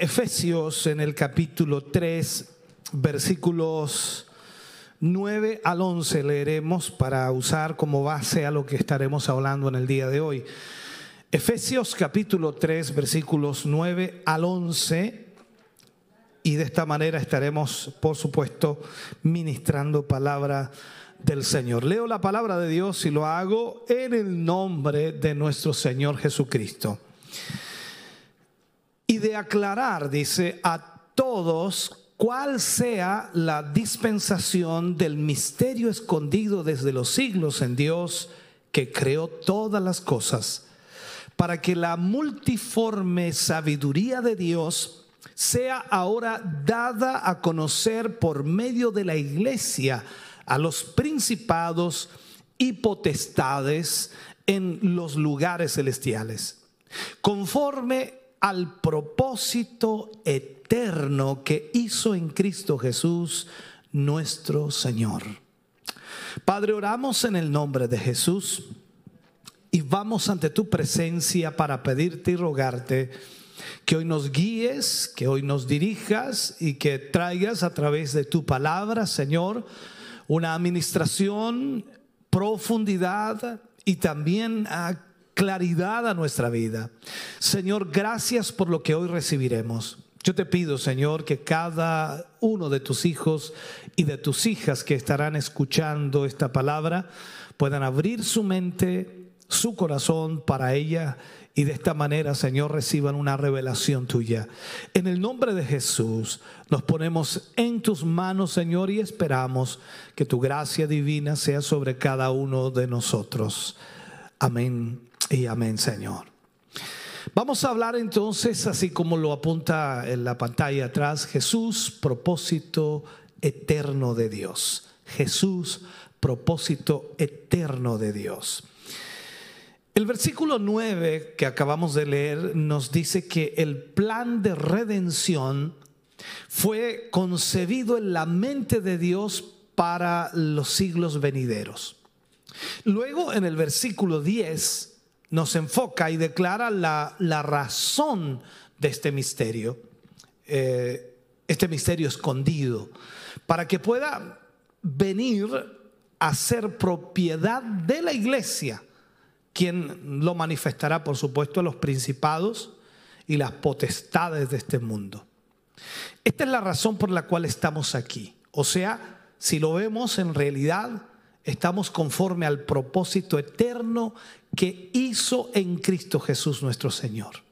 Efesios en el capítulo 3, versículos 9 al 11 leeremos para usar como base a lo que estaremos hablando en el día de hoy. Efesios capítulo 3, versículos 9 al 11 y de esta manera estaremos, por supuesto, ministrando palabra del Señor. Leo la palabra de Dios y lo hago en el nombre de nuestro Señor Jesucristo y de aclarar, dice, a todos cuál sea la dispensación del misterio escondido desde los siglos en Dios que creó todas las cosas, para que la multiforme sabiduría de Dios sea ahora dada a conocer por medio de la iglesia a los principados y potestades en los lugares celestiales, conforme al propósito eterno que hizo en Cristo Jesús nuestro Señor. Padre, oramos en el nombre de Jesús y vamos ante tu presencia para pedirte y rogarte que hoy nos guíes, que hoy nos dirijas y que traigas a través de tu palabra, Señor, una administración, profundidad y también a claridad a nuestra vida. Señor, gracias por lo que hoy recibiremos. Yo te pido, Señor, que cada uno de tus hijos y de tus hijas que estarán escuchando esta palabra puedan abrir su mente, su corazón para ella y de esta manera, Señor, reciban una revelación tuya. En el nombre de Jesús nos ponemos en tus manos, Señor, y esperamos que tu gracia divina sea sobre cada uno de nosotros. Amén y amén, Señor. Vamos a hablar entonces, así como lo apunta en la pantalla atrás, Jesús, propósito eterno de Dios. Jesús, propósito eterno de Dios. El versículo 9 que acabamos de leer nos dice que el plan de redención fue concebido en la mente de Dios para los siglos venideros. Luego en el versículo 10 nos enfoca y declara la, razón de este misterio, eh, este misterio escondido, para que pueda venir a ser propiedad de la iglesia, quien lo manifestará, por supuesto, a los principados y las potestades de este mundo. Esta es la razón por la cual estamos aquí. O sea, si lo vemos en realidad, estamos conforme al propósito eterno que hizo en Cristo Jesús nuestro Señor.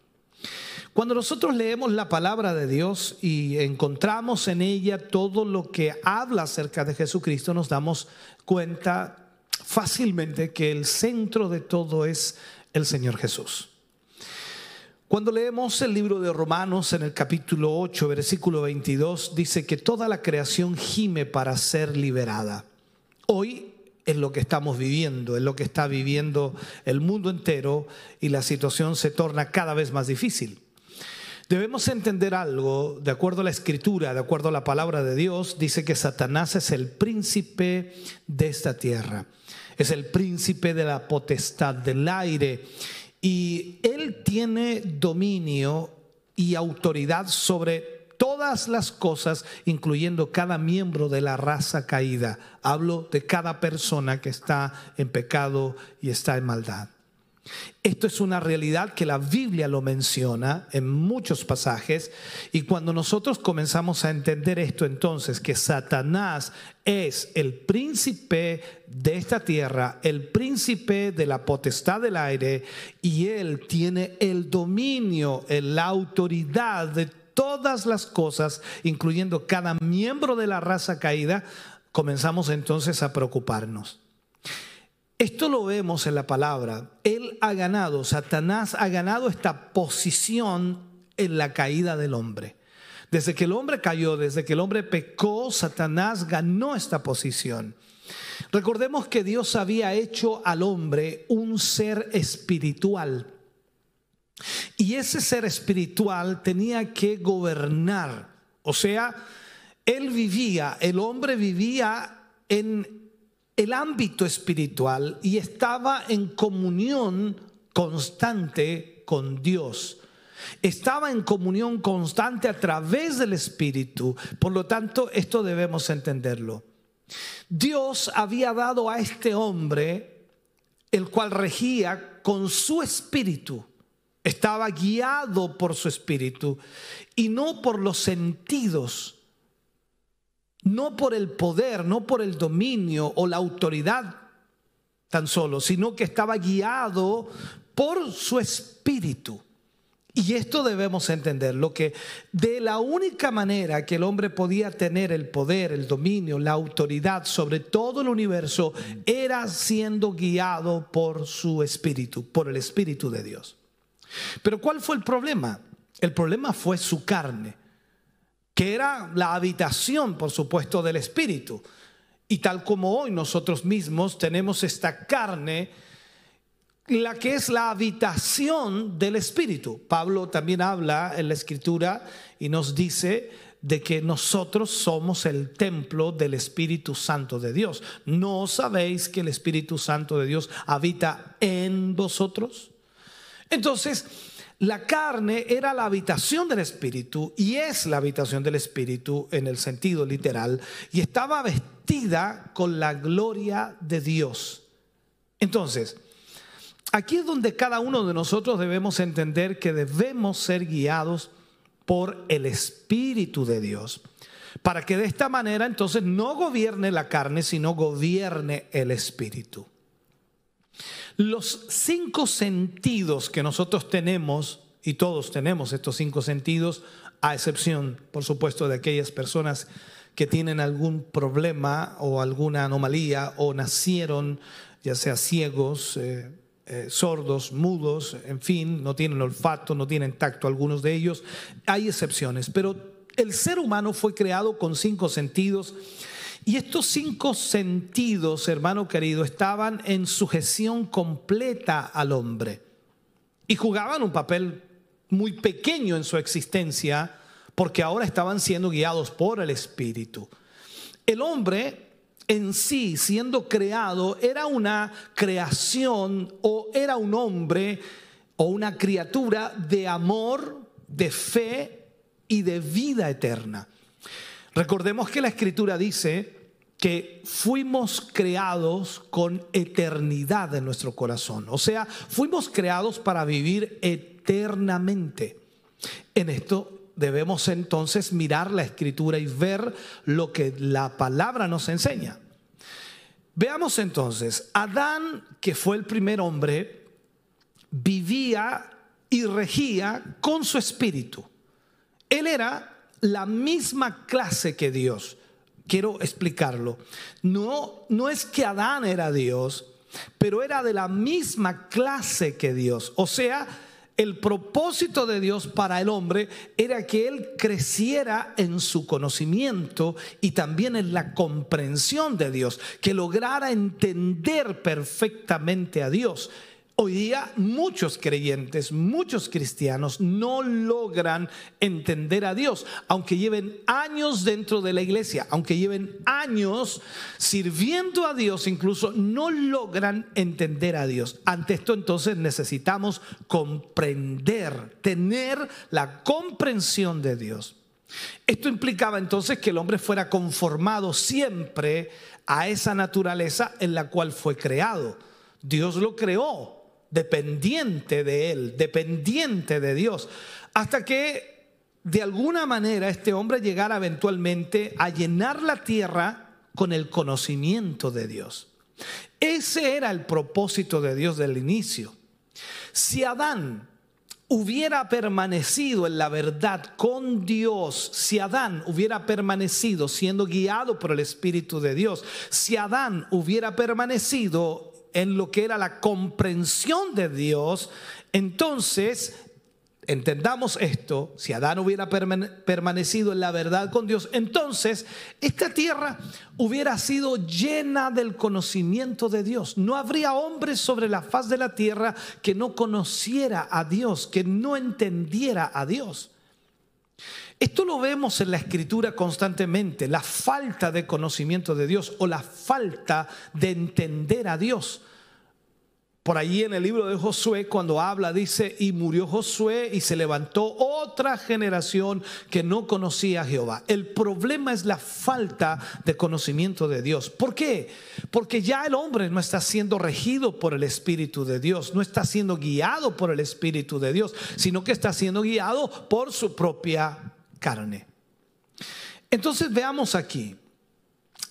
Cuando nosotros leemos la palabra de Dios y encontramos en ella todo lo que habla acerca de Jesucristo, nos damos cuenta fácilmente que el centro de todo es el Señor Jesús. Cuando leemos el libro de Romanos en el capítulo 8, versículo 22, dice que toda la creación gime para ser liberada. Hoy es lo que estamos viviendo, es lo que está viviendo el mundo entero y la situación se torna cada vez más difícil. Debemos entender algo, de acuerdo a la escritura, de acuerdo a la palabra de Dios, dice que Satanás es el príncipe de esta tierra, es el príncipe de la potestad del aire y él tiene dominio y autoridad sobre todas las cosas, incluyendo cada miembro de la raza caída. Hablo de cada persona que está en pecado y está en maldad. Esto es una realidad que la Biblia lo menciona en muchos pasajes y cuando nosotros comenzamos a entender esto entonces, que Satanás es el príncipe de esta tierra, el príncipe de la potestad del aire y él tiene el dominio, la autoridad de todas las cosas, incluyendo cada miembro de la raza caída, comenzamos entonces a preocuparnos. Esto lo vemos en la palabra. Él ha ganado, Satanás ha ganado esta posición en la caída del hombre. Desde que el hombre cayó, desde que el hombre pecó, Satanás ganó esta posición. Recordemos que Dios había hecho al hombre un ser espiritual. Y ese ser espiritual tenía que gobernar. O sea, él vivía, el hombre vivía en el ámbito espiritual y estaba en comunión constante con Dios. Estaba en comunión constante a través del Espíritu. Por lo tanto, esto debemos entenderlo. Dios había dado a este hombre, el cual regía con su espíritu. Estaba guiado por su espíritu y no por los sentidos, no por el poder, no por el dominio o la autoridad tan solo, sino que estaba guiado por su espíritu. Y esto debemos entender, lo que de la única manera que el hombre podía tener el poder, el dominio, la autoridad sobre todo el universo era siendo guiado por su espíritu, por el espíritu de Dios. Pero ¿cuál fue el problema? El problema fue su carne, que era la habitación, por supuesto, del espíritu. Y tal como hoy nosotros mismos tenemos esta carne, la que es la habitación del Espíritu. Pablo también habla en la Escritura y nos dice de que nosotros somos el templo del Espíritu Santo de Dios. ¿No sabéis que el Espíritu Santo de Dios habita en vosotros? Entonces, la carne era la habitación del Espíritu y es la habitación del Espíritu en el sentido literal y estaba vestida con la gloria de Dios. Entonces, Aquí es donde cada uno de nosotros debemos entender que debemos ser guiados por el Espíritu de Dios, para que de esta manera entonces no gobierne la carne, sino gobierne el Espíritu. Los cinco sentidos que nosotros tenemos, y todos tenemos estos cinco sentidos, a excepción, por supuesto, de aquellas personas que tienen algún problema o alguna anomalía o nacieron ya sea ciegos, eh, eh, sordos, mudos, en fin, no tienen olfato, no tienen tacto algunos de ellos. Hay excepciones, pero el ser humano fue creado con cinco sentidos y estos cinco sentidos, hermano querido, estaban en sujeción completa al hombre y jugaban un papel muy pequeño en su existencia porque ahora estaban siendo guiados por el Espíritu. El hombre en sí, siendo creado, era una creación o era un hombre o una criatura de amor, de fe y de vida eterna. Recordemos que la escritura dice que fuimos creados con eternidad en nuestro corazón. O sea, fuimos creados para vivir eternamente. En esto debemos entonces mirar la escritura y ver lo que la palabra nos enseña. Veamos entonces, Adán, que fue el primer hombre, vivía y regía con su espíritu. Él era la misma clase que Dios. Quiero explicarlo. No, no es que Adán era Dios, pero era de la misma clase que Dios. O sea, el propósito de Dios para el hombre era que él creciera en su conocimiento y también en la comprensión de Dios, que lograra entender perfectamente a Dios. Hoy día muchos creyentes, muchos cristianos no logran entender a Dios, aunque lleven años dentro de la iglesia, aunque lleven años sirviendo a Dios, incluso no logran entender a Dios. Ante esto entonces necesitamos comprender, tener la comprensión de Dios. Esto implicaba entonces que el hombre fuera conformado siempre a esa naturaleza en la cual fue creado. Dios lo creó dependiente de Él, dependiente de Dios, hasta que de alguna manera este hombre llegara eventualmente a llenar la tierra con el conocimiento de Dios. Ese era el propósito de Dios del inicio. Si Adán hubiera permanecido en la verdad con Dios, si Adán hubiera permanecido siendo guiado por el Espíritu de Dios, si Adán hubiera permanecido en lo que era la comprensión de Dios, entonces entendamos esto, si Adán hubiera permanecido en la verdad con Dios, entonces esta tierra hubiera sido llena del conocimiento de Dios. No habría hombre sobre la faz de la tierra que no conociera a Dios, que no entendiera a Dios. Esto lo vemos en la escritura constantemente, la falta de conocimiento de Dios o la falta de entender a Dios. Por allí en el libro de Josué, cuando habla, dice, y murió Josué y se levantó otra generación que no conocía a Jehová. El problema es la falta de conocimiento de Dios. ¿Por qué? Porque ya el hombre no está siendo regido por el Espíritu de Dios, no está siendo guiado por el Espíritu de Dios, sino que está siendo guiado por su propia carne. Entonces veamos aquí.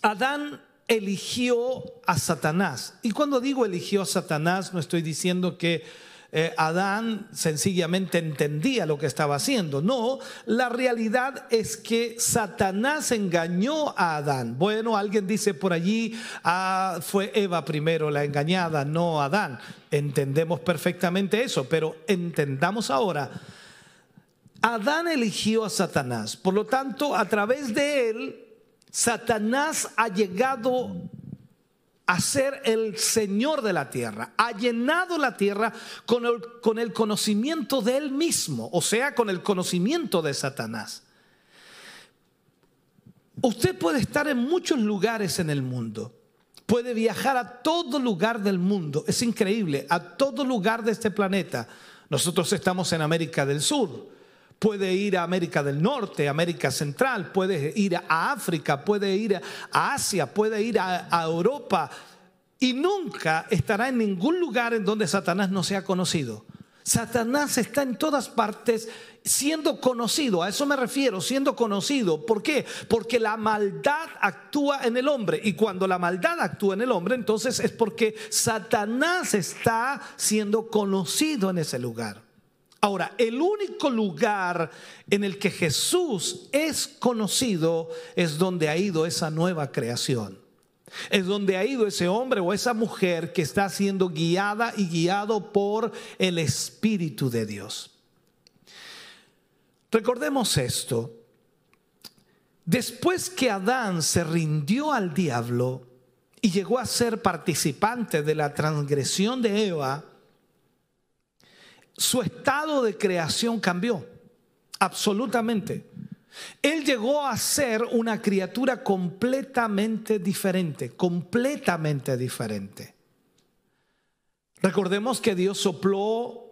Adán eligió a Satanás. Y cuando digo eligió a Satanás, no estoy diciendo que eh, Adán sencillamente entendía lo que estaba haciendo. No, la realidad es que Satanás engañó a Adán. Bueno, alguien dice por allí, ah, fue Eva primero la engañada, no Adán. Entendemos perfectamente eso, pero entendamos ahora. Adán eligió a Satanás, por lo tanto, a través de él, Satanás ha llegado a ser el Señor de la tierra, ha llenado la tierra con el, con el conocimiento de Él mismo, o sea, con el conocimiento de Satanás. Usted puede estar en muchos lugares en el mundo, puede viajar a todo lugar del mundo, es increíble, a todo lugar de este planeta. Nosotros estamos en América del Sur, puede ir a América del Norte, América Central, puede ir a África, puede ir a Asia, puede ir a, Europa y nunca estará en ningún lugar en donde Satanás no sea conocido. Satanás está en todas partes siendo conocido, a eso me refiero, siendo conocido. ¿Por qué? Porque la maldad actúa en el hombre y cuando la maldad actúa en el hombre, entonces es porque Satanás está siendo conocido en ese lugar. Ahora, el único lugar en el que Jesús es conocido es donde ha ido esa nueva creación. Es donde ha ido ese hombre o esa mujer que está siendo guiada y guiado por el Espíritu de Dios. Recordemos esto. Después que Adán se rindió al diablo y llegó a ser participante de la transgresión de Eva, su estado de creación cambió, absolutamente. Él llegó a ser una criatura completamente diferente, completamente diferente. Recordemos que Dios sopló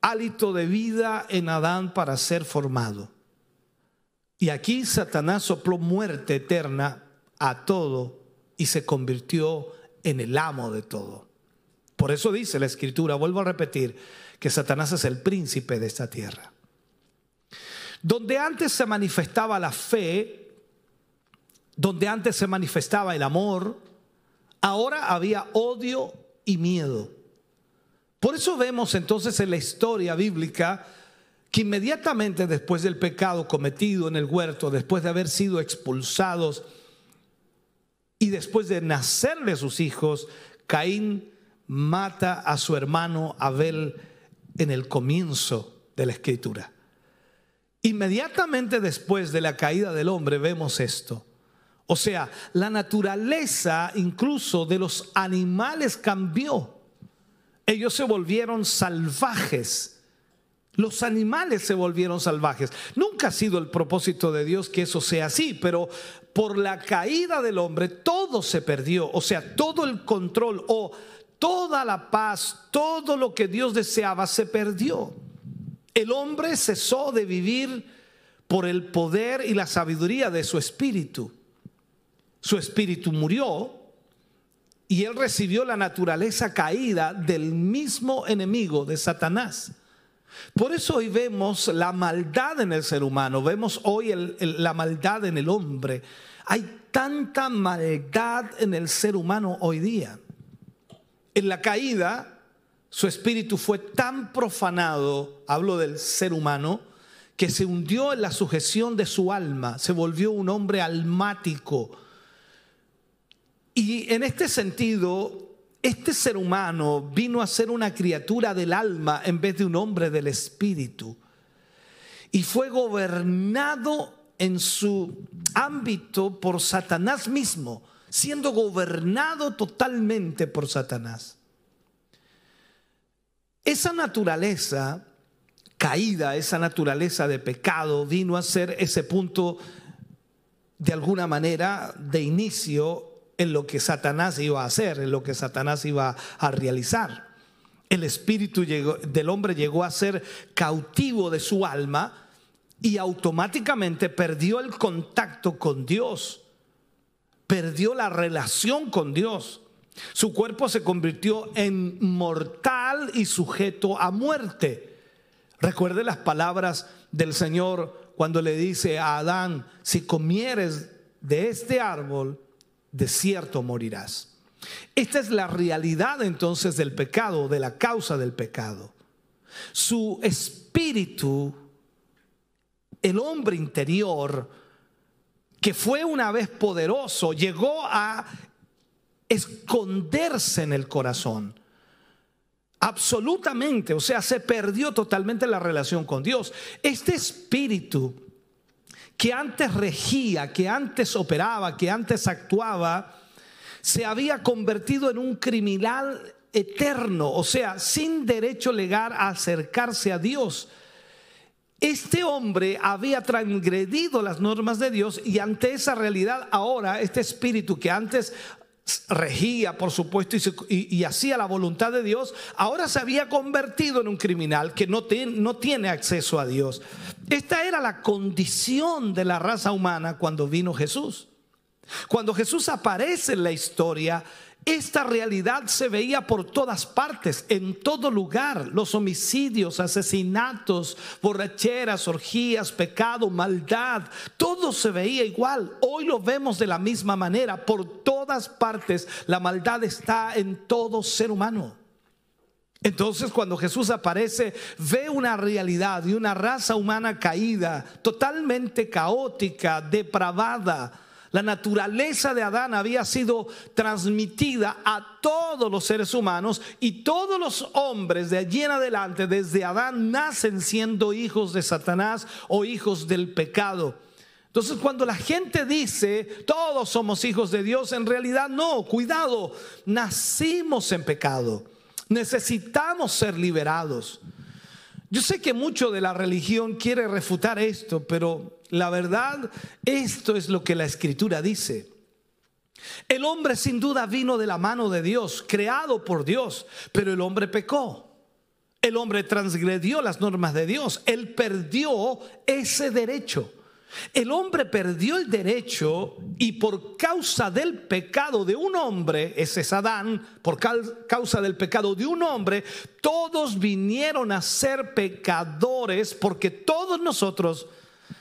hálito de vida en Adán para ser formado. Y aquí Satanás sopló muerte eterna a todo y se convirtió en el amo de todo. Por eso dice la escritura, vuelvo a repetir, que Satanás es el príncipe de esta tierra. Donde antes se manifestaba la fe, donde antes se manifestaba el amor, ahora había odio y miedo. Por eso vemos entonces en la historia bíblica que inmediatamente después del pecado cometido en el huerto, después de haber sido expulsados y después de nacerle sus hijos, Caín mata a su hermano Abel en el comienzo de la escritura. Inmediatamente después de la caída del hombre vemos esto. O sea, la naturaleza incluso de los animales cambió. Ellos se volvieron salvajes. Los animales se volvieron salvajes. Nunca ha sido el propósito de Dios que eso sea así, pero por la caída del hombre todo se perdió. O sea, todo el control o toda la paz, todo lo que Dios deseaba se perdió. El hombre cesó de vivir por el poder y la sabiduría de su espíritu. Su espíritu murió y él recibió la naturaleza caída del mismo enemigo de Satanás. Por eso hoy vemos la maldad en el ser humano, vemos hoy la maldad en el hombre. Hay tanta maldad en el ser humano hoy día en la caída, su espíritu fue tan profanado, hablo del ser humano, que se hundió en la sujeción de su alma, se volvió un hombre almático. Y en este sentido, este ser humano vino a ser una criatura del alma en vez de un hombre del espíritu. Y fue gobernado en su ámbito por Satanás mismo, siendo gobernado totalmente por Satanás. Esa naturaleza caída, esa naturaleza de pecado, vino a ser ese punto de alguna manera de inicio en lo que Satanás iba a hacer, en lo que Satanás iba a realizar. El espíritu del hombre llegó a ser cautivo de su alma y automáticamente perdió el contacto con Dios, perdió la relación con Dios. Su cuerpo se convirtió en mortal y sujeto a muerte. Recuerde las palabras del Señor cuando le dice a Adán, si comieres de este árbol, de cierto morirás. Esta es la realidad entonces del pecado, de la causa del pecado. Su espíritu, el hombre interior, que fue una vez poderoso, llegó a esconderse en el corazón. Absolutamente, o sea, se perdió totalmente la relación con Dios. Este espíritu que antes regía, que antes operaba, que antes actuaba, se había convertido en un criminal eterno, o sea, sin derecho legal a acercarse a Dios. Este hombre había transgredido las normas de Dios y ante esa realidad ahora este espíritu que antes regía, por supuesto, y, hacía la voluntad de Dios, ahora se había convertido en un criminal que no, no tiene acceso a Dios. Esta era la condición de la raza humana cuando vino Jesús. Cuando Jesús aparece en la historia, esta realidad se veía por todas partes, en todo lugar. Los homicidios, asesinatos, borracheras, orgías, pecado, maldad, todo se veía igual. Hoy lo vemos de la misma manera. Por todas partes la maldad está en todo ser humano. Entonces cuando Jesús aparece, ve una realidad de una raza humana caída, totalmente caótica, depravada la naturaleza de Adán había sido transmitida a todos los seres humanos y todos los hombres de allí en adelante, desde Adán, nacen siendo hijos de Satanás o hijos del pecado. Entonces cuando la gente dice, todos somos hijos de Dios, en realidad no, cuidado, nacimos en pecado, necesitamos ser liberados. Yo sé que mucho de la religión quiere refutar esto, pero la verdad, esto es lo que la escritura dice. El hombre sin duda vino de la mano de Dios, creado por Dios, pero el hombre pecó. El hombre transgredió las normas de Dios. Él perdió ese derecho. El hombre perdió el derecho y por causa del pecado de un hombre, ese es Adán, por causa del pecado de un hombre, todos vinieron a ser pecadores porque todos nosotros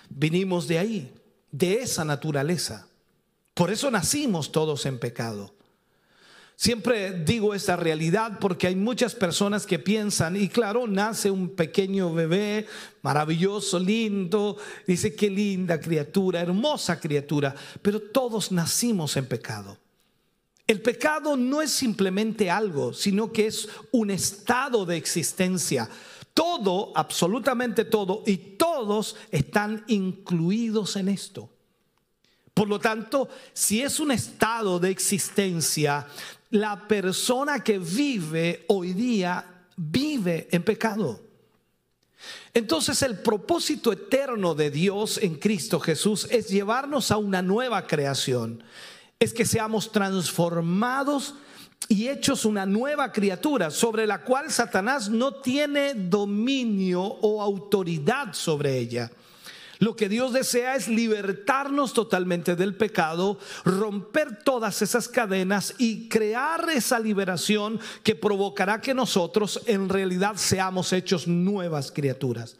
vinimos de ahí, de esa naturaleza. Por eso nacimos todos en pecado. Siempre digo esta realidad porque hay muchas personas que piensan, y claro, nace un pequeño bebé maravilloso, lindo, dice qué linda criatura, hermosa criatura, pero todos nacimos en pecado. El pecado no es simplemente algo, sino que es un estado de existencia. Todo, absolutamente todo, y todos están incluidos en esto. Por lo tanto, si es un estado de existencia, la persona que vive hoy día vive en pecado. Entonces el propósito eterno de Dios en Cristo Jesús es llevarnos a una nueva creación. Es que seamos transformados y hechos una nueva criatura sobre la cual Satanás no tiene dominio o autoridad sobre ella. Lo que Dios desea es libertarnos totalmente del pecado, romper todas esas cadenas y crear esa liberación que provocará que nosotros en realidad seamos hechos nuevas criaturas.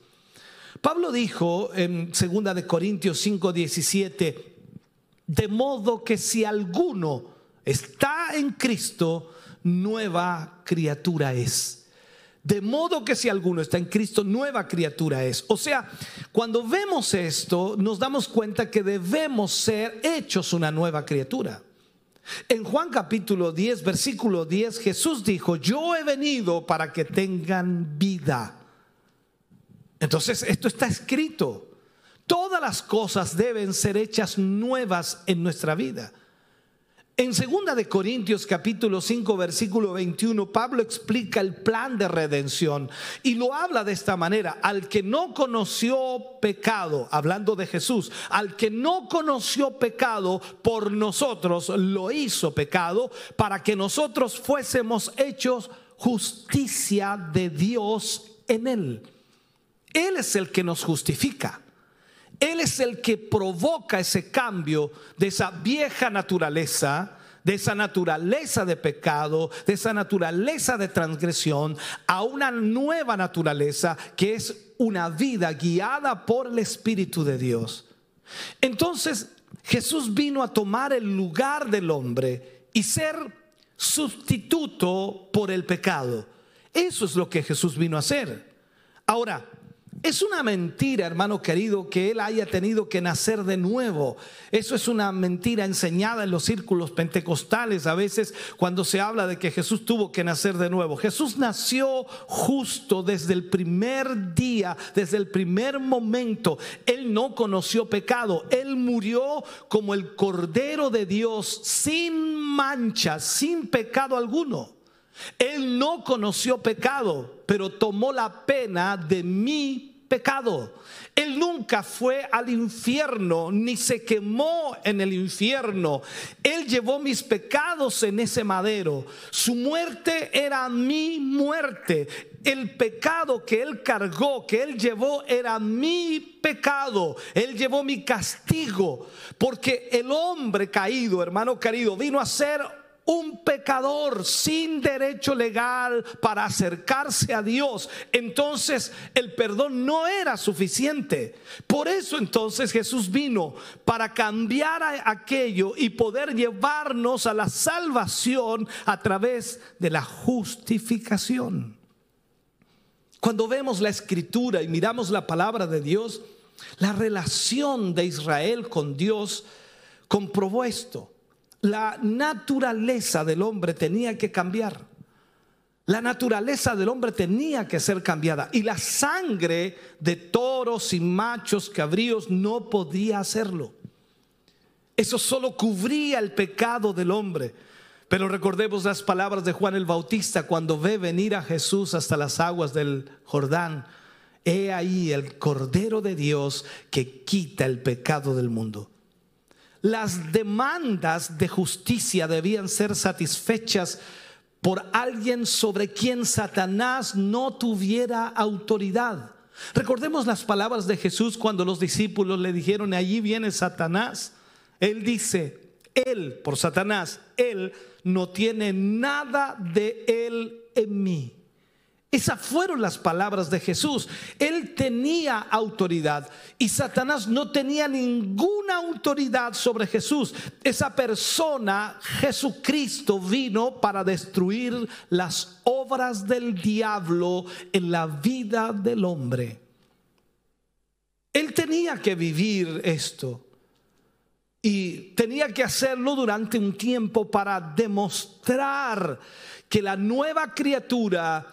Pablo dijo en 2 de Corintios 5:17, de modo que si alguno está en Cristo, nueva criatura es. De modo que si alguno está en Cristo, nueva criatura es. O sea, cuando vemos esto, nos damos cuenta que debemos ser hechos una nueva criatura. En Juan capítulo 10, versículo 10, Jesús dijo, yo he venido para que tengan vida. Entonces, esto está escrito. Todas las cosas deben ser hechas nuevas en nuestra vida. En 2 de Corintios capítulo 5 versículo 21 Pablo explica el plan de redención y lo habla de esta manera, al que no conoció pecado, hablando de Jesús, al que no conoció pecado por nosotros lo hizo pecado para que nosotros fuésemos hechos justicia de Dios en él. Él es el que nos justifica. Él es el que provoca ese cambio de esa vieja naturaleza, de esa naturaleza de pecado, de esa naturaleza de transgresión, a una nueva naturaleza que es una vida guiada por el Espíritu de Dios. Entonces Jesús vino a tomar el lugar del hombre y ser sustituto por el pecado. Eso es lo que Jesús vino a hacer. Ahora, es una mentira, hermano querido, que él haya tenido que nacer de nuevo. Eso es una mentira enseñada en los círculos pentecostales a veces cuando se habla de que Jesús tuvo que nacer de nuevo. Jesús nació justo desde el primer día, desde el primer momento. Él no conoció pecado. Él murió como el Cordero de Dios sin mancha, sin pecado alguno. Él no conoció pecado, pero tomó la pena de mi pecado. Él nunca fue al infierno ni se quemó en el infierno. Él llevó mis pecados en ese madero. Su muerte era mi muerte. El pecado que él cargó, que él llevó, era mi pecado. Él llevó mi castigo. Porque el hombre caído, hermano querido, vino a ser un pecador sin derecho legal para acercarse a Dios, entonces el perdón no era suficiente. Por eso entonces Jesús vino para cambiar aquello y poder llevarnos a la salvación a través de la justificación. Cuando vemos la escritura y miramos la palabra de Dios, la relación de Israel con Dios comprobó esto la naturaleza del hombre tenía que cambiar. La naturaleza del hombre tenía que ser cambiada y la sangre de toros y machos cabríos no podía hacerlo. Eso solo cubría el pecado del hombre. Pero recordemos las palabras de Juan el Bautista cuando ve venir a Jesús hasta las aguas del Jordán. He ahí el Cordero de Dios que quita el pecado del mundo las demandas de justicia debían ser satisfechas por alguien sobre quien Satanás no tuviera autoridad. Recordemos las palabras de Jesús cuando los discípulos le dijeron, allí viene Satanás. Él dice, él, por Satanás, él no tiene nada de él en mí. Esas fueron las palabras de Jesús. Él tenía autoridad y Satanás no tenía ninguna autoridad sobre Jesús. Esa persona, Jesucristo, vino para destruir las obras del diablo en la vida del hombre. Él tenía que vivir esto y tenía que hacerlo durante un tiempo para demostrar que la nueva criatura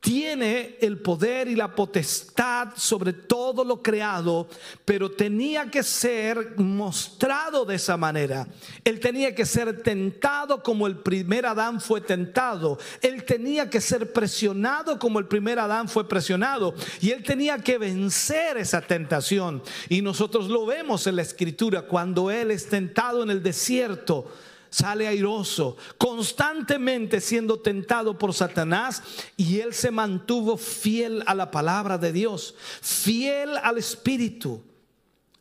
tiene el poder y la potestad sobre todo lo creado, pero tenía que ser mostrado de esa manera. Él tenía que ser tentado como el primer Adán fue tentado. Él tenía que ser presionado como el primer Adán fue presionado. Y él tenía que vencer esa tentación. Y nosotros lo vemos en la escritura cuando él es tentado en el desierto sale airoso, constantemente siendo tentado por Satanás y él se mantuvo fiel a la palabra de Dios, fiel al Espíritu.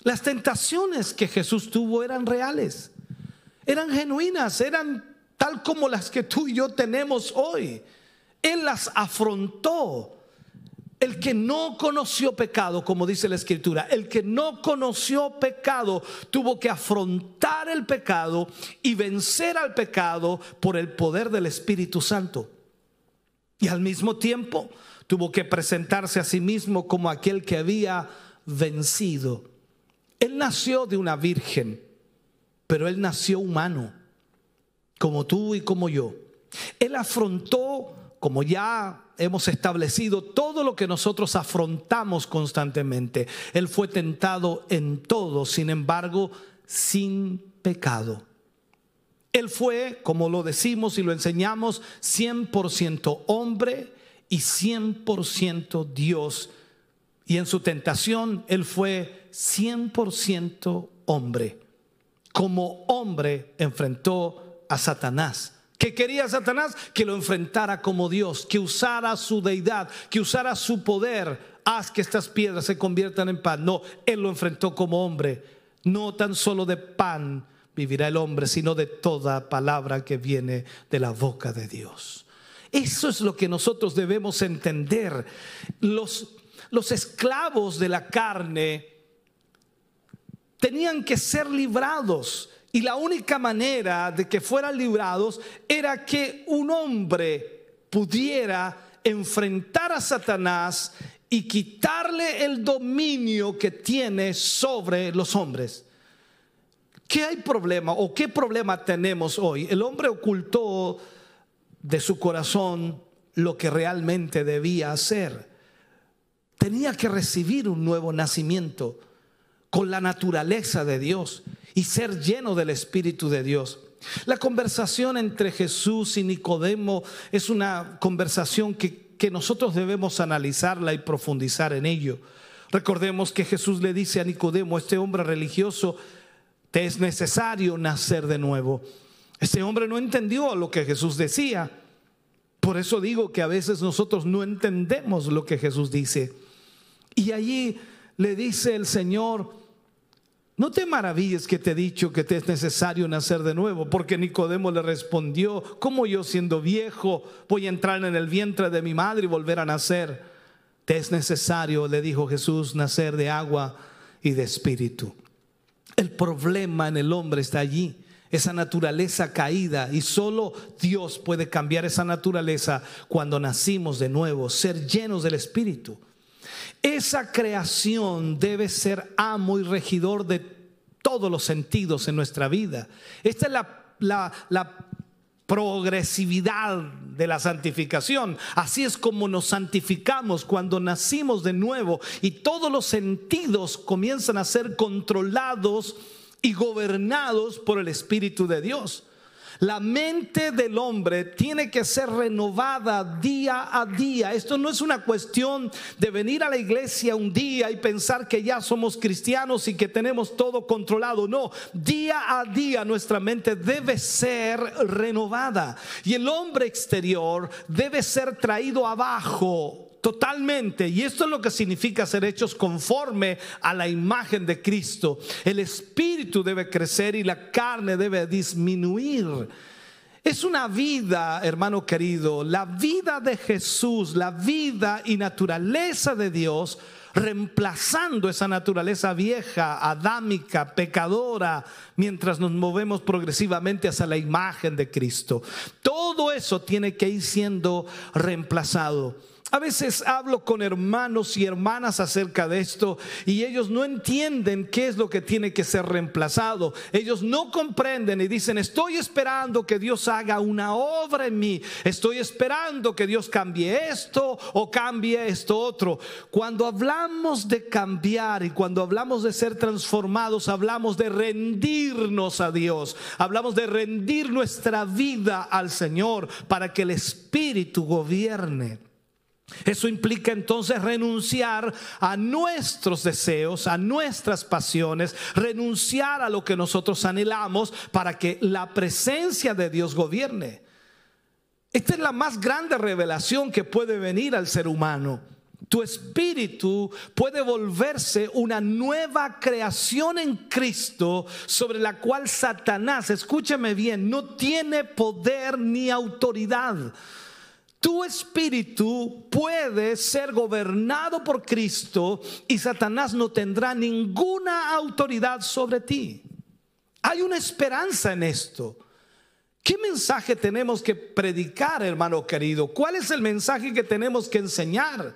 Las tentaciones que Jesús tuvo eran reales, eran genuinas, eran tal como las que tú y yo tenemos hoy. Él las afrontó el que no conoció pecado, como dice la escritura, el que no conoció pecado tuvo que afrontar el pecado y vencer al pecado por el poder del Espíritu Santo. Y al mismo tiempo tuvo que presentarse a sí mismo como aquel que había vencido. Él nació de una virgen, pero él nació humano. como tú y como yo. Él afrontó, como ya hemos establecido, todo lo que nosotros afrontamos constantemente. Él fue tentado en todo, sin embargo, sin pecado. Él fue, como lo decimos y lo enseñamos, 100% hombre y 100% Dios. Y en su tentación, Él fue 100% hombre. Como hombre enfrentó a Satanás. ¿Qué quería Satanás? Que lo enfrentara como Dios, que usara su deidad, que usara su poder. Haz que estas piedras se conviertan en pan. No, Él lo enfrentó como hombre. No tan solo de pan vivirá el hombre, sino de toda palabra que viene de la boca de Dios. Eso es lo que nosotros debemos entender. Los, los esclavos de la carne tenían que ser librados. Y la única manera de que fueran librados era que un hombre pudiera enfrentar a Satanás y quitarle el dominio que tiene sobre los hombres. ¿Qué hay problema o qué problema tenemos hoy? El hombre ocultó de su corazón lo que realmente debía hacer. Tenía que recibir un nuevo nacimiento con la naturaleza de Dios y ser lleno del Espíritu de Dios. La conversación entre Jesús y Nicodemo es una conversación que, que nosotros debemos analizarla y profundizar en ello. Recordemos que Jesús le dice a Nicodemo, este hombre religioso, te es necesario nacer de nuevo. Este hombre no entendió lo que Jesús decía. Por eso digo que a veces nosotros no entendemos lo que Jesús dice. Y allí le dice el Señor, no te maravilles que te he dicho que te es necesario nacer de nuevo, porque Nicodemo le respondió, ¿cómo yo siendo viejo voy a entrar en el vientre de mi madre y volver a nacer? Te es necesario, le dijo Jesús, nacer de agua y de espíritu. El problema en el hombre está allí, esa naturaleza caída, y solo Dios puede cambiar esa naturaleza cuando nacimos de nuevo, ser llenos del Espíritu. Esa creación debe ser amo y regidor de todos los sentidos en nuestra vida. Esta es la, la, la progresividad de la santificación. Así es como nos santificamos cuando nacimos de nuevo y todos los sentidos comienzan a ser controlados y gobernados por el Espíritu de Dios. La mente del hombre tiene que ser renovada día a día. Esto no es una cuestión de venir a la iglesia un día y pensar que ya somos cristianos y que tenemos todo controlado. No, día a día nuestra mente debe ser renovada y el hombre exterior debe ser traído abajo totalmente. Y esto es lo que significa ser hechos conforme a la imagen de Cristo. El espíritu debe crecer y la carne debe disminuir. Es una vida, hermano querido, la vida de Jesús, la vida y naturaleza de Dios, reemplazando esa naturaleza vieja, adámica, pecadora, mientras nos movemos progresivamente hacia la imagen de Cristo. Todo eso tiene que ir siendo reemplazado. A veces hablo con hermanos y hermanas acerca de esto y ellos no entienden qué es lo que tiene que ser reemplazado. Ellos no comprenden y dicen, estoy esperando que Dios haga una obra en mí. Estoy esperando que Dios cambie esto o cambie esto otro. Cuando hablamos de cambiar y cuando hablamos de ser transformados, hablamos de rendirnos a Dios. Hablamos de rendir nuestra vida al Señor para que el Espíritu gobierne. Eso implica entonces renunciar a nuestros deseos, a nuestras pasiones, renunciar a lo que nosotros anhelamos para que la presencia de Dios gobierne. Esta es la más grande revelación que puede venir al ser humano. Tu espíritu puede volverse una nueva creación en Cristo sobre la cual Satanás, escúchame bien, no tiene poder ni autoridad. Tu espíritu puede ser gobernado por Cristo y Satanás no tendrá ninguna autoridad sobre ti. Hay una esperanza en esto. ¿Qué mensaje tenemos que predicar, hermano querido? ¿Cuál es el mensaje que tenemos que enseñar?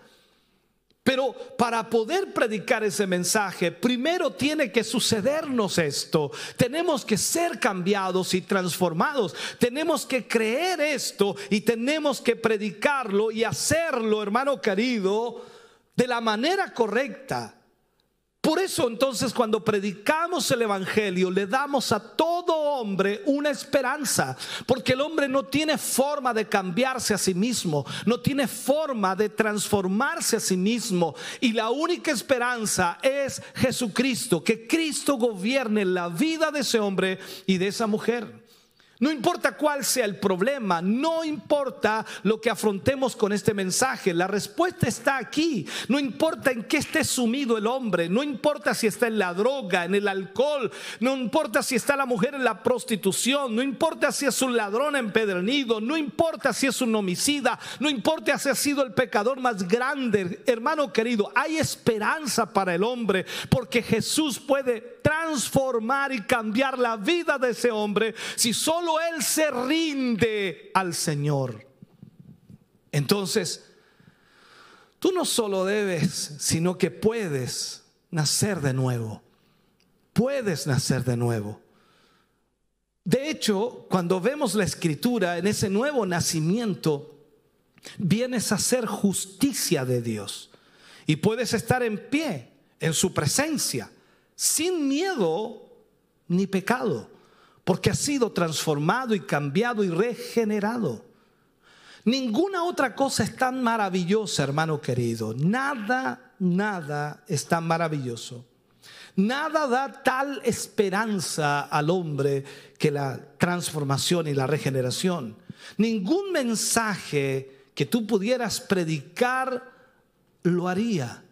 Pero para poder predicar ese mensaje, primero tiene que sucedernos esto. Tenemos que ser cambiados y transformados. Tenemos que creer esto y tenemos que predicarlo y hacerlo, hermano querido, de la manera correcta. Por eso entonces cuando predicamos el Evangelio le damos a todo hombre una esperanza, porque el hombre no tiene forma de cambiarse a sí mismo, no tiene forma de transformarse a sí mismo y la única esperanza es Jesucristo, que Cristo gobierne la vida de ese hombre y de esa mujer. No importa cuál sea el problema, no importa lo que afrontemos con este mensaje, la respuesta está aquí. No importa en qué esté sumido el hombre, no importa si está en la droga, en el alcohol, no importa si está la mujer en la prostitución, no importa si es un ladrón empedernido, no importa si es un homicida, no importa si ha sido el pecador más grande, hermano querido, hay esperanza para el hombre porque Jesús puede transformar y cambiar la vida de ese hombre si solo él se rinde al Señor. Entonces, tú no solo debes, sino que puedes nacer de nuevo. Puedes nacer de nuevo. De hecho, cuando vemos la escritura, en ese nuevo nacimiento, vienes a ser justicia de Dios. Y puedes estar en pie en su presencia sin miedo ni pecado, porque ha sido transformado y cambiado y regenerado. Ninguna otra cosa es tan maravillosa, hermano querido. Nada, nada es tan maravilloso. Nada da tal esperanza al hombre que la transformación y la regeneración. Ningún mensaje que tú pudieras predicar lo haría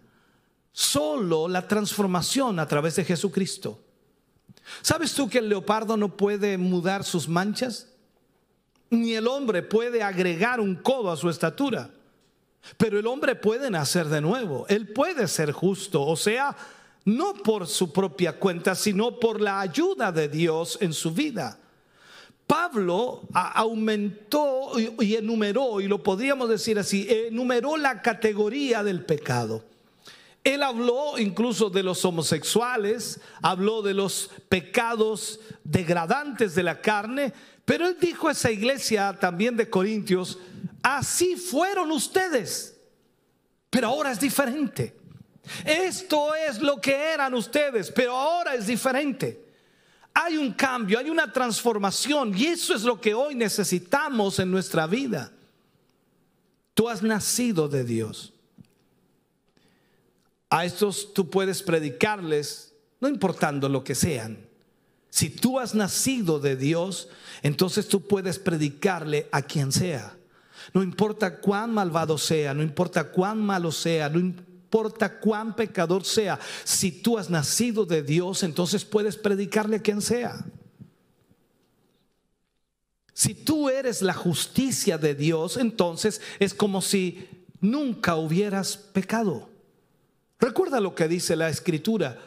solo la transformación a través de Jesucristo. ¿Sabes tú que el leopardo no puede mudar sus manchas? Ni el hombre puede agregar un codo a su estatura. Pero el hombre puede nacer de nuevo. Él puede ser justo. O sea, no por su propia cuenta, sino por la ayuda de Dios en su vida. Pablo aumentó y enumeró, y lo podríamos decir así, enumeró la categoría del pecado. Él habló incluso de los homosexuales, habló de los pecados degradantes de la carne, pero él dijo a esa iglesia también de Corintios, así fueron ustedes, pero ahora es diferente. Esto es lo que eran ustedes, pero ahora es diferente. Hay un cambio, hay una transformación y eso es lo que hoy necesitamos en nuestra vida. Tú has nacido de Dios. A estos tú puedes predicarles, no importando lo que sean. Si tú has nacido de Dios, entonces tú puedes predicarle a quien sea. No importa cuán malvado sea, no importa cuán malo sea, no importa cuán pecador sea. Si tú has nacido de Dios, entonces puedes predicarle a quien sea. Si tú eres la justicia de Dios, entonces es como si nunca hubieras pecado. Recuerda lo que dice la escritura,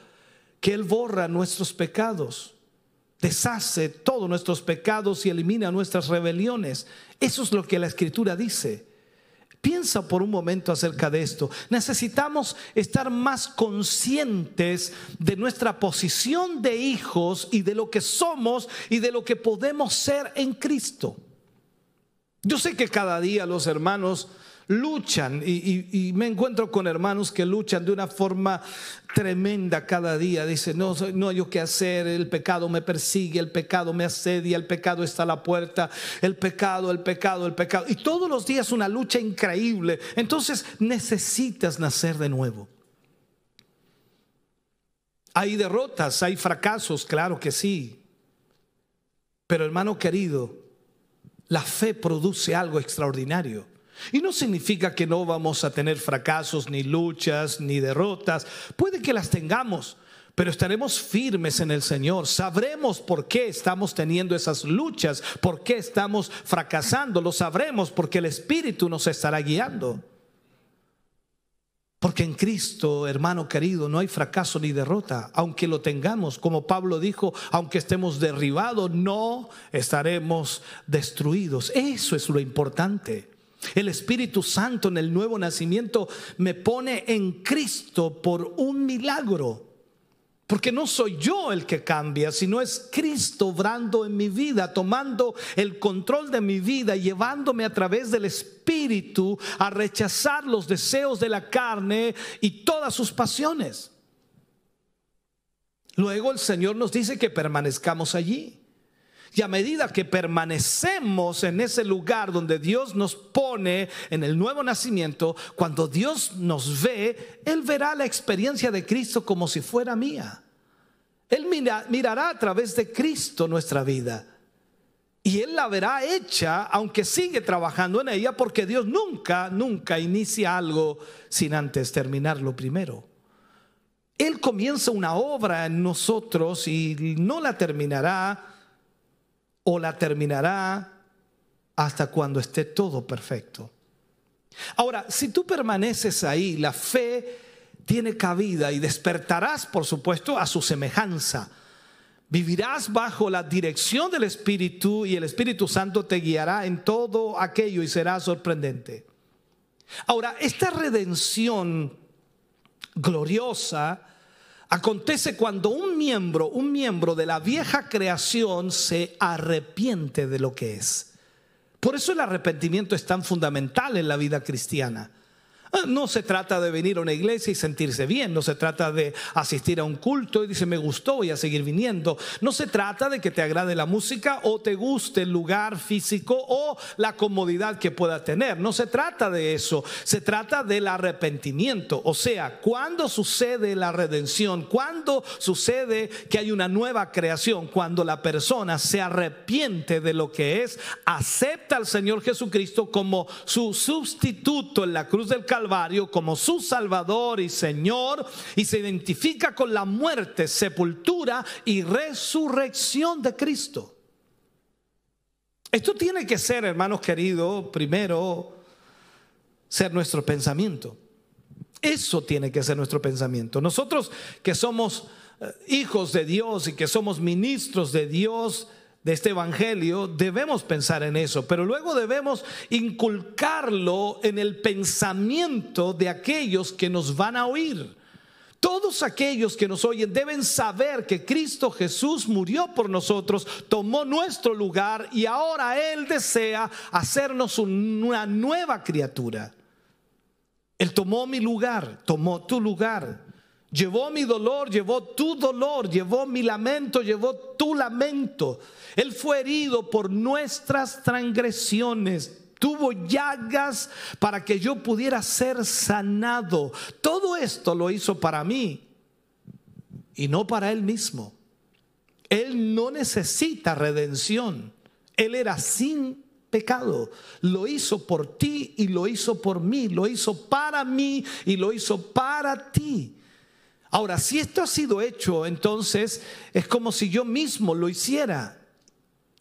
que Él borra nuestros pecados, deshace todos nuestros pecados y elimina nuestras rebeliones. Eso es lo que la escritura dice. Piensa por un momento acerca de esto. Necesitamos estar más conscientes de nuestra posición de hijos y de lo que somos y de lo que podemos ser en Cristo. Yo sé que cada día los hermanos luchan y, me encuentro con hermanos que luchan de una forma tremenda cada día. Dicen, no, no hay qué hacer, el pecado me persigue, el pecado me asedia, el pecado está a la puerta, el pecado, el pecado, el pecado. Y todos los días una lucha increíble. Entonces necesitas nacer de nuevo. Hay derrotas, hay fracasos, claro que sí. Pero hermano querido, la fe produce algo extraordinario. Y no significa que no vamos a tener fracasos, ni luchas, ni derrotas. Puede que las tengamos, pero estaremos firmes en el Señor. Sabremos por qué estamos teniendo esas luchas, por qué estamos fracasando. Lo sabremos porque el Espíritu nos estará guiando. Porque en Cristo, hermano querido, no hay fracaso ni derrota. Aunque lo tengamos, como Pablo dijo, aunque estemos derribados, no estaremos destruidos. Eso es lo importante. El Espíritu Santo en el nuevo nacimiento me pone en Cristo por un milagro. Porque no soy yo el que cambia, sino es Cristo obrando en mi vida, tomando el control de mi vida, llevándome a través del Espíritu a rechazar los deseos de la carne y todas sus pasiones. Luego el Señor nos dice que permanezcamos allí. Y a medida que permanecemos en ese lugar donde Dios nos pone en el nuevo nacimiento, cuando Dios nos ve, Él verá la experiencia de Cristo como si fuera mía. Él mirará a través de Cristo nuestra vida. Y Él la verá hecha, aunque sigue trabajando en ella, porque Dios nunca, nunca inicia algo sin antes terminarlo primero. Él comienza una obra en nosotros y no la terminará o la terminará hasta cuando esté todo perfecto. Ahora, si tú permaneces ahí, la fe tiene cabida y despertarás, por supuesto, a su semejanza. Vivirás bajo la dirección del Espíritu y el Espíritu Santo te guiará en todo aquello y será sorprendente. Ahora, esta redención gloriosa Acontece cuando un miembro, un miembro de la vieja creación se arrepiente de lo que es. Por eso el arrepentimiento es tan fundamental en la vida cristiana. No se trata de venir a una iglesia y sentirse bien, no se trata de asistir a un culto y dice me gustó, voy a seguir viniendo. No se trata de que te agrade la música o te guste el lugar físico o la comodidad que pueda tener. No se trata de eso, se trata del arrepentimiento. O sea, cuando sucede la redención, cuando sucede que hay una nueva creación, cuando la persona se arrepiente de lo que es, acepta al Señor Jesucristo como su sustituto en la cruz del Calvario como su Salvador y Señor y se identifica con la muerte, sepultura y resurrección de Cristo. Esto tiene que ser, hermanos queridos, primero ser nuestro pensamiento. Eso tiene que ser nuestro pensamiento. Nosotros que somos eh, hijos de Dios y que somos ministros de Dios, de este Evangelio, debemos pensar en eso, pero luego debemos inculcarlo en el pensamiento de aquellos que nos van a oír. Todos aquellos que nos oyen deben saber que Cristo Jesús murió por nosotros, tomó nuestro lugar y ahora Él desea hacernos una nueva criatura. Él tomó mi lugar, tomó tu lugar. Llevó mi dolor, llevó tu dolor, llevó mi lamento, llevó tu lamento. Él fue herido por nuestras transgresiones. Tuvo llagas para que yo pudiera ser sanado. Todo esto lo hizo para mí y no para él mismo. Él no necesita redención. Él era sin pecado. Lo hizo por ti y lo hizo por mí. Lo hizo para mí y lo hizo para ti. Ahora, si esto ha sido hecho, entonces es como si yo mismo lo hiciera.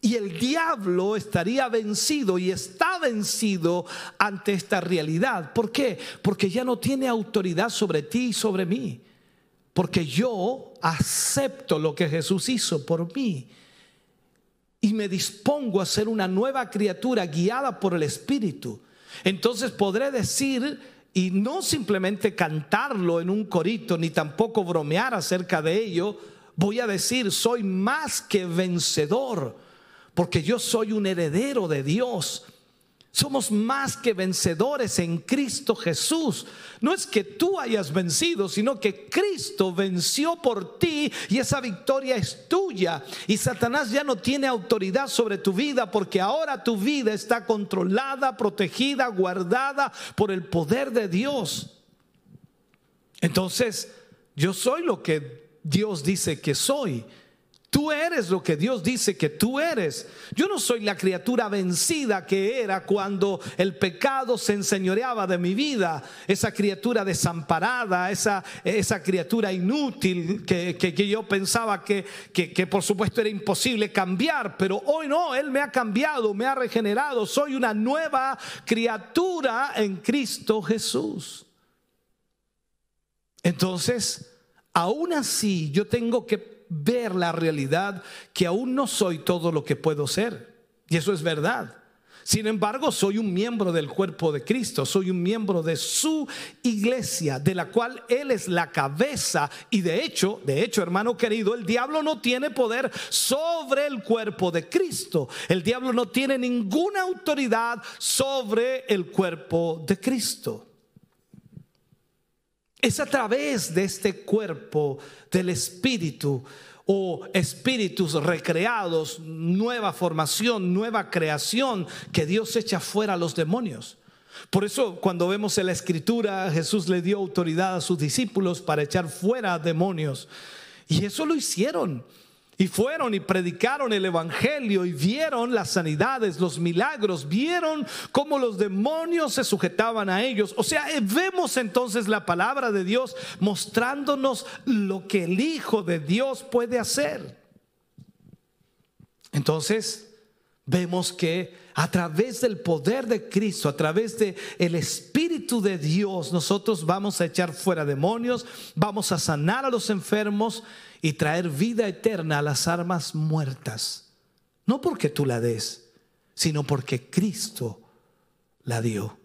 Y el diablo estaría vencido y está vencido ante esta realidad. ¿Por qué? Porque ya no tiene autoridad sobre ti y sobre mí. Porque yo acepto lo que Jesús hizo por mí. Y me dispongo a ser una nueva criatura guiada por el Espíritu. Entonces podré decir y no simplemente cantarlo en un corito, ni tampoco bromear acerca de ello, voy a decir, soy más que vencedor, porque yo soy un heredero de Dios. Somos más que vencedores en Cristo Jesús. No es que tú hayas vencido, sino que Cristo venció por ti y esa victoria es tuya. Y Satanás ya no tiene autoridad sobre tu vida porque ahora tu vida está controlada, protegida, guardada por el poder de Dios. Entonces, yo soy lo que Dios dice que soy. Tú eres lo que Dios dice que tú eres. Yo no soy la criatura vencida que era cuando el pecado se enseñoreaba de mi vida. Esa criatura desamparada, esa, esa criatura inútil que, yo pensaba que, que por supuesto era imposible cambiar. Pero hoy no, Él me ha cambiado, me ha regenerado. Soy una nueva criatura en Cristo Jesús. Entonces, aún así yo tengo que ver la realidad que aún no soy todo lo que puedo ser. Y eso es verdad. Sin embargo, soy un miembro del cuerpo de Cristo, soy un miembro de su iglesia, de la cual Él es la cabeza. Y de hecho, de hecho, hermano querido, el diablo no tiene poder sobre el cuerpo de Cristo. El diablo no tiene ninguna autoridad sobre el cuerpo de Cristo. Es a través de este cuerpo del Espíritu o espíritus recreados, nueva formación, nueva creación, que Dios echa fuera a los demonios. Por eso cuando vemos en la escritura, Jesús le dio autoridad a sus discípulos para echar fuera demonios. Y eso lo hicieron. Y fueron y predicaron el Evangelio y vieron las sanidades, los milagros, vieron cómo los demonios se sujetaban a ellos. O sea, vemos entonces la palabra de Dios mostrándonos lo que el Hijo de Dios puede hacer. Entonces, vemos que a través del poder de Cristo, a través de el espíritu de Dios, nosotros vamos a echar fuera demonios, vamos a sanar a los enfermos y traer vida eterna a las armas muertas. No porque tú la des, sino porque Cristo la dio.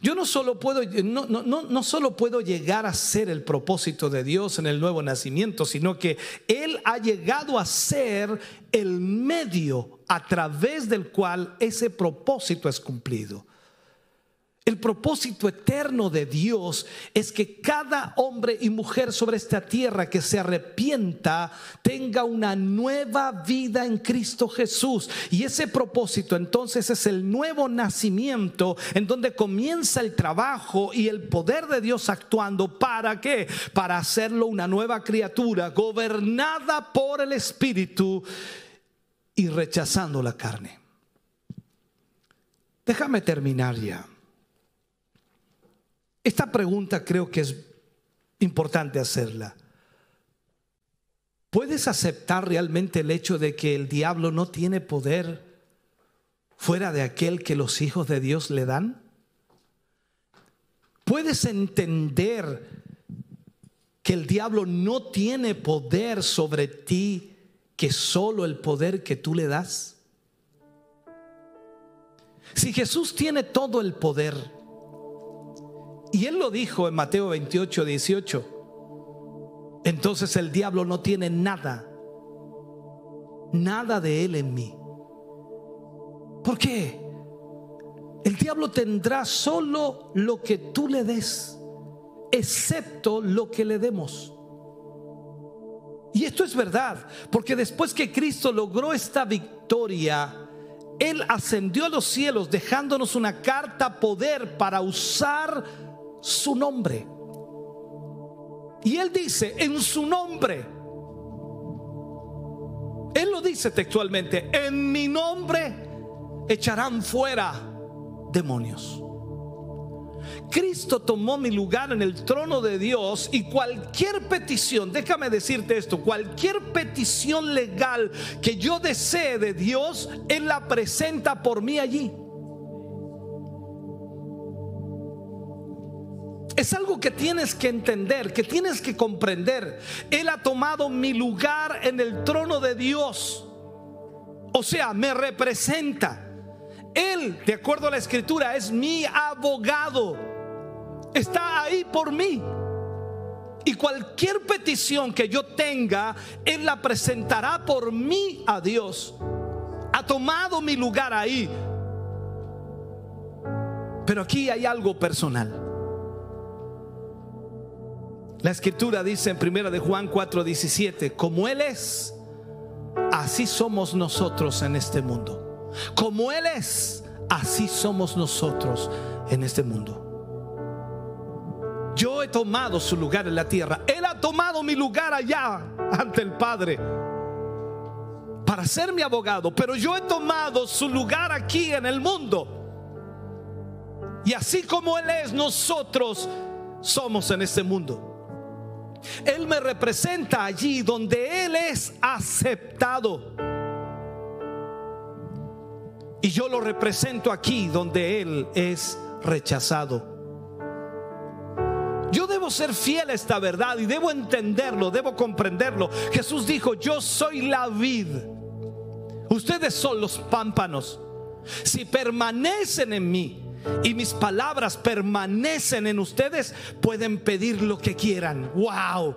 Yo no solo puedo, no, no, no, solo puedo llegar a ser el propósito de Dios en el nuevo nacimiento, sino que Él ha llegado a ser el medio a través del cual ese propósito es cumplido. El propósito eterno de Dios es que cada hombre y mujer sobre esta tierra que se arrepienta tenga una nueva vida en Cristo Jesús. Y ese propósito entonces es el nuevo nacimiento en donde comienza el trabajo y el poder de Dios actuando. ¿Para qué? Para hacerlo una nueva criatura gobernada por el Espíritu y rechazando la carne. Déjame terminar ya. Esta pregunta creo que es importante hacerla. ¿Puedes aceptar realmente el hecho de que el diablo no tiene poder fuera de aquel que los hijos de Dios le dan? ¿Puedes entender que el diablo no tiene poder sobre ti que solo el poder que tú le das? Si Jesús tiene todo el poder, y él lo dijo en Mateo 28, 18. Entonces el diablo no tiene nada, nada de él en mí. ¿Por qué? El diablo tendrá solo lo que tú le des, excepto lo que le demos. Y esto es verdad, porque después que Cristo logró esta victoria, Él ascendió a los cielos dejándonos una carta poder para usar su nombre. Y él dice, en su nombre. Él lo dice textualmente, en mi nombre echarán fuera demonios. Cristo tomó mi lugar en el trono de Dios y cualquier petición, déjame decirte esto, cualquier petición legal que yo desee de Dios, Él la presenta por mí allí. Es algo que tienes que entender, que tienes que comprender. Él ha tomado mi lugar en el trono de Dios. O sea, me representa. Él, de acuerdo a la escritura, es mi abogado. Está ahí por mí. Y cualquier petición que yo tenga, Él la presentará por mí a Dios. Ha tomado mi lugar ahí. Pero aquí hay algo personal. La escritura dice en primera de Juan 4:17, como él es, así somos nosotros en este mundo. Como él es, así somos nosotros en este mundo. Yo he tomado su lugar en la tierra. Él ha tomado mi lugar allá ante el Padre para ser mi abogado, pero yo he tomado su lugar aquí en el mundo. Y así como Él es, nosotros somos en este mundo. Él me representa allí donde Él es aceptado. Y yo lo represento aquí donde Él es rechazado. Yo debo ser fiel a esta verdad y debo entenderlo, debo comprenderlo. Jesús dijo, yo soy la vid. Ustedes son los pámpanos. Si permanecen en mí y mis palabras permanecen en ustedes, pueden pedir lo que quieran. ¡Wow!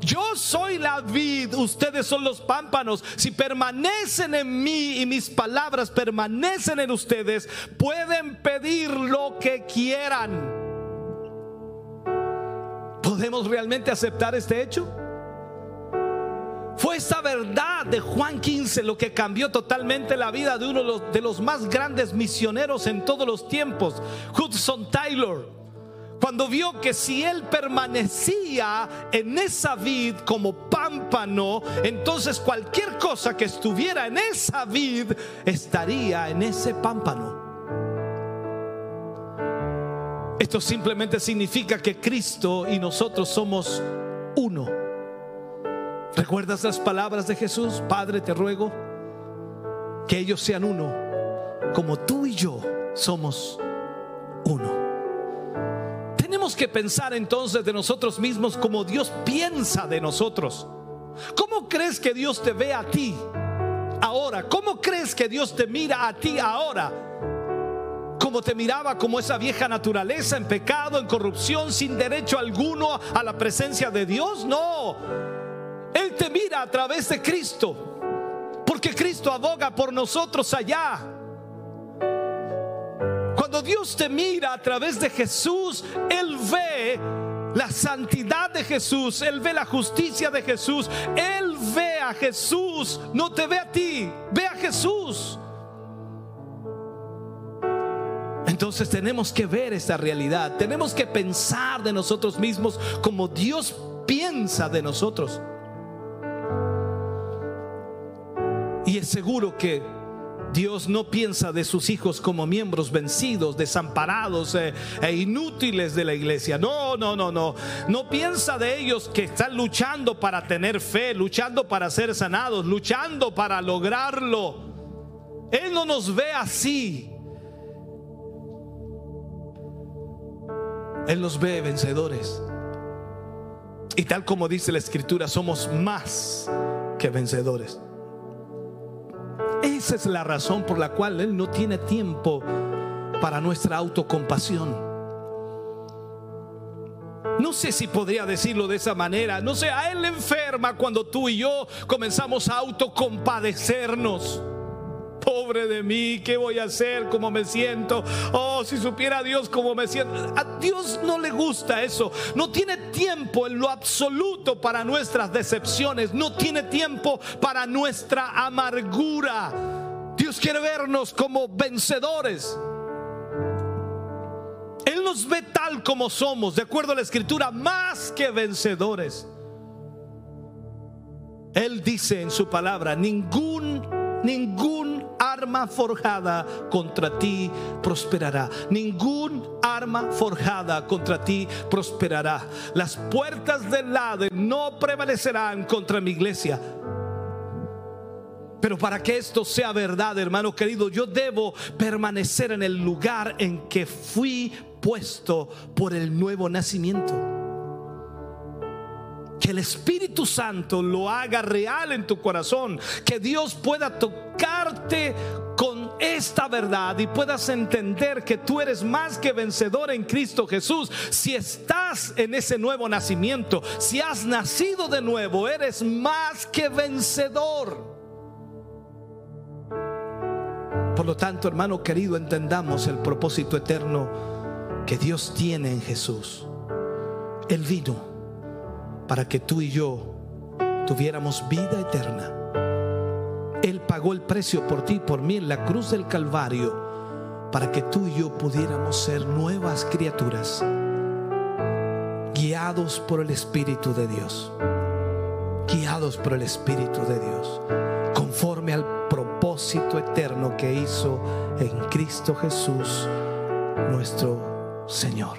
Yo soy la vid, ustedes son los pámpanos. Si permanecen en mí y mis palabras permanecen en ustedes, pueden pedir lo que quieran. ¿Podemos realmente aceptar este hecho? Fue esa verdad de Juan 15 lo que cambió totalmente la vida de uno de los, más grandes misioneros en todos los tiempos, Hudson Taylor cuando vio que si él permanecía en esa vid como pámpano, entonces cualquier cosa que estuviera en esa vid estaría en ese pámpano. Esto simplemente significa que Cristo y nosotros somos uno. ¿Recuerdas las palabras de Jesús? Padre, te ruego que ellos sean uno, como tú y yo somos uno que pensar entonces de nosotros mismos como Dios piensa de nosotros. ¿Cómo crees que Dios te ve a ti ahora? ¿Cómo crees que Dios te mira a ti ahora? Como te miraba como esa vieja naturaleza en pecado, en corrupción, sin derecho alguno a la presencia de Dios. No, Él te mira a través de Cristo, porque Cristo aboga por nosotros allá. Cuando Dios te mira a través de Jesús, Él ve la santidad de Jesús, Él ve la justicia de Jesús, Él ve a Jesús, no te ve a ti, ve a Jesús. Entonces tenemos que ver esta realidad, tenemos que pensar de nosotros mismos como Dios piensa de nosotros. Y es seguro que Dios no piensa de sus hijos como miembros vencidos, desamparados eh, e inútiles de la iglesia. No, no, no, no. No piensa de ellos que están luchando para tener fe, luchando para ser sanados, luchando para lograrlo. Él no nos ve así. Él nos ve vencedores. Y tal como dice la escritura, somos más que vencedores. Esa es la razón por la cual Él no tiene tiempo para nuestra autocompasión. No sé si podría decirlo de esa manera. No sé, a Él le enferma cuando tú y yo comenzamos a autocompadecernos. Pobre de mí, ¿qué voy a hacer? ¿Cómo me siento? Oh, si supiera Dios cómo me siento. A Dios no le gusta eso. No tiene tiempo en lo absoluto para nuestras decepciones. No tiene tiempo para nuestra amargura. Dios quiere vernos como vencedores. Él nos ve tal como somos, de acuerdo a la escritura, más que vencedores. Él dice en su palabra, ningún, ningún arma forjada contra ti prosperará. Ningún arma forjada contra ti prosperará. Las puertas del lado no prevalecerán contra mi iglesia. Pero para que esto sea verdad, hermano querido, yo debo permanecer en el lugar en que fui puesto por el nuevo nacimiento que el Espíritu Santo lo haga real en tu corazón, que Dios pueda tocarte con esta verdad y puedas entender que tú eres más que vencedor en Cristo Jesús. Si estás en ese nuevo nacimiento, si has nacido de nuevo, eres más que vencedor. Por lo tanto, hermano querido, entendamos el propósito eterno que Dios tiene en Jesús. El vino para que tú y yo tuviéramos vida eterna. Él pagó el precio por ti y por mí en la cruz del Calvario para que tú y yo pudiéramos ser nuevas criaturas, guiados por el Espíritu de Dios, guiados por el Espíritu de Dios, conforme al propósito eterno que hizo en Cristo Jesús, nuestro Señor.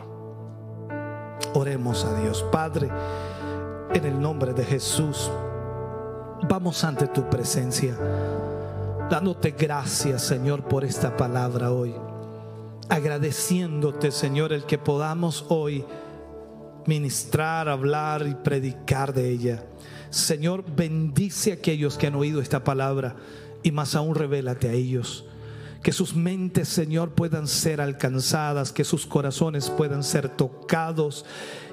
Oremos a Dios, Padre. En el nombre de Jesús, vamos ante tu presencia, dándote gracias, Señor, por esta palabra hoy. Agradeciéndote, Señor, el que podamos hoy ministrar, hablar y predicar de ella. Señor, bendice a aquellos que han oído esta palabra y más aún revélate a ellos. Que sus mentes, Señor, puedan ser alcanzadas, que sus corazones puedan ser tocados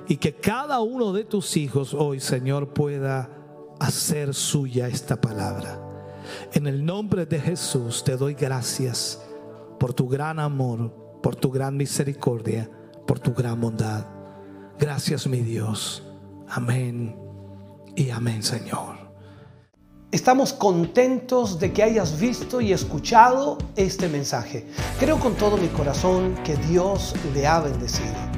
y que cada uno de tus hijos hoy, Señor, pueda hacer suya esta palabra. En el nombre de Jesús te doy gracias por tu gran amor, por tu gran misericordia, por tu gran bondad. Gracias mi Dios. Amén y amén Señor. Estamos contentos de que hayas visto y escuchado este mensaje. Creo con todo mi corazón que Dios le ha bendecido.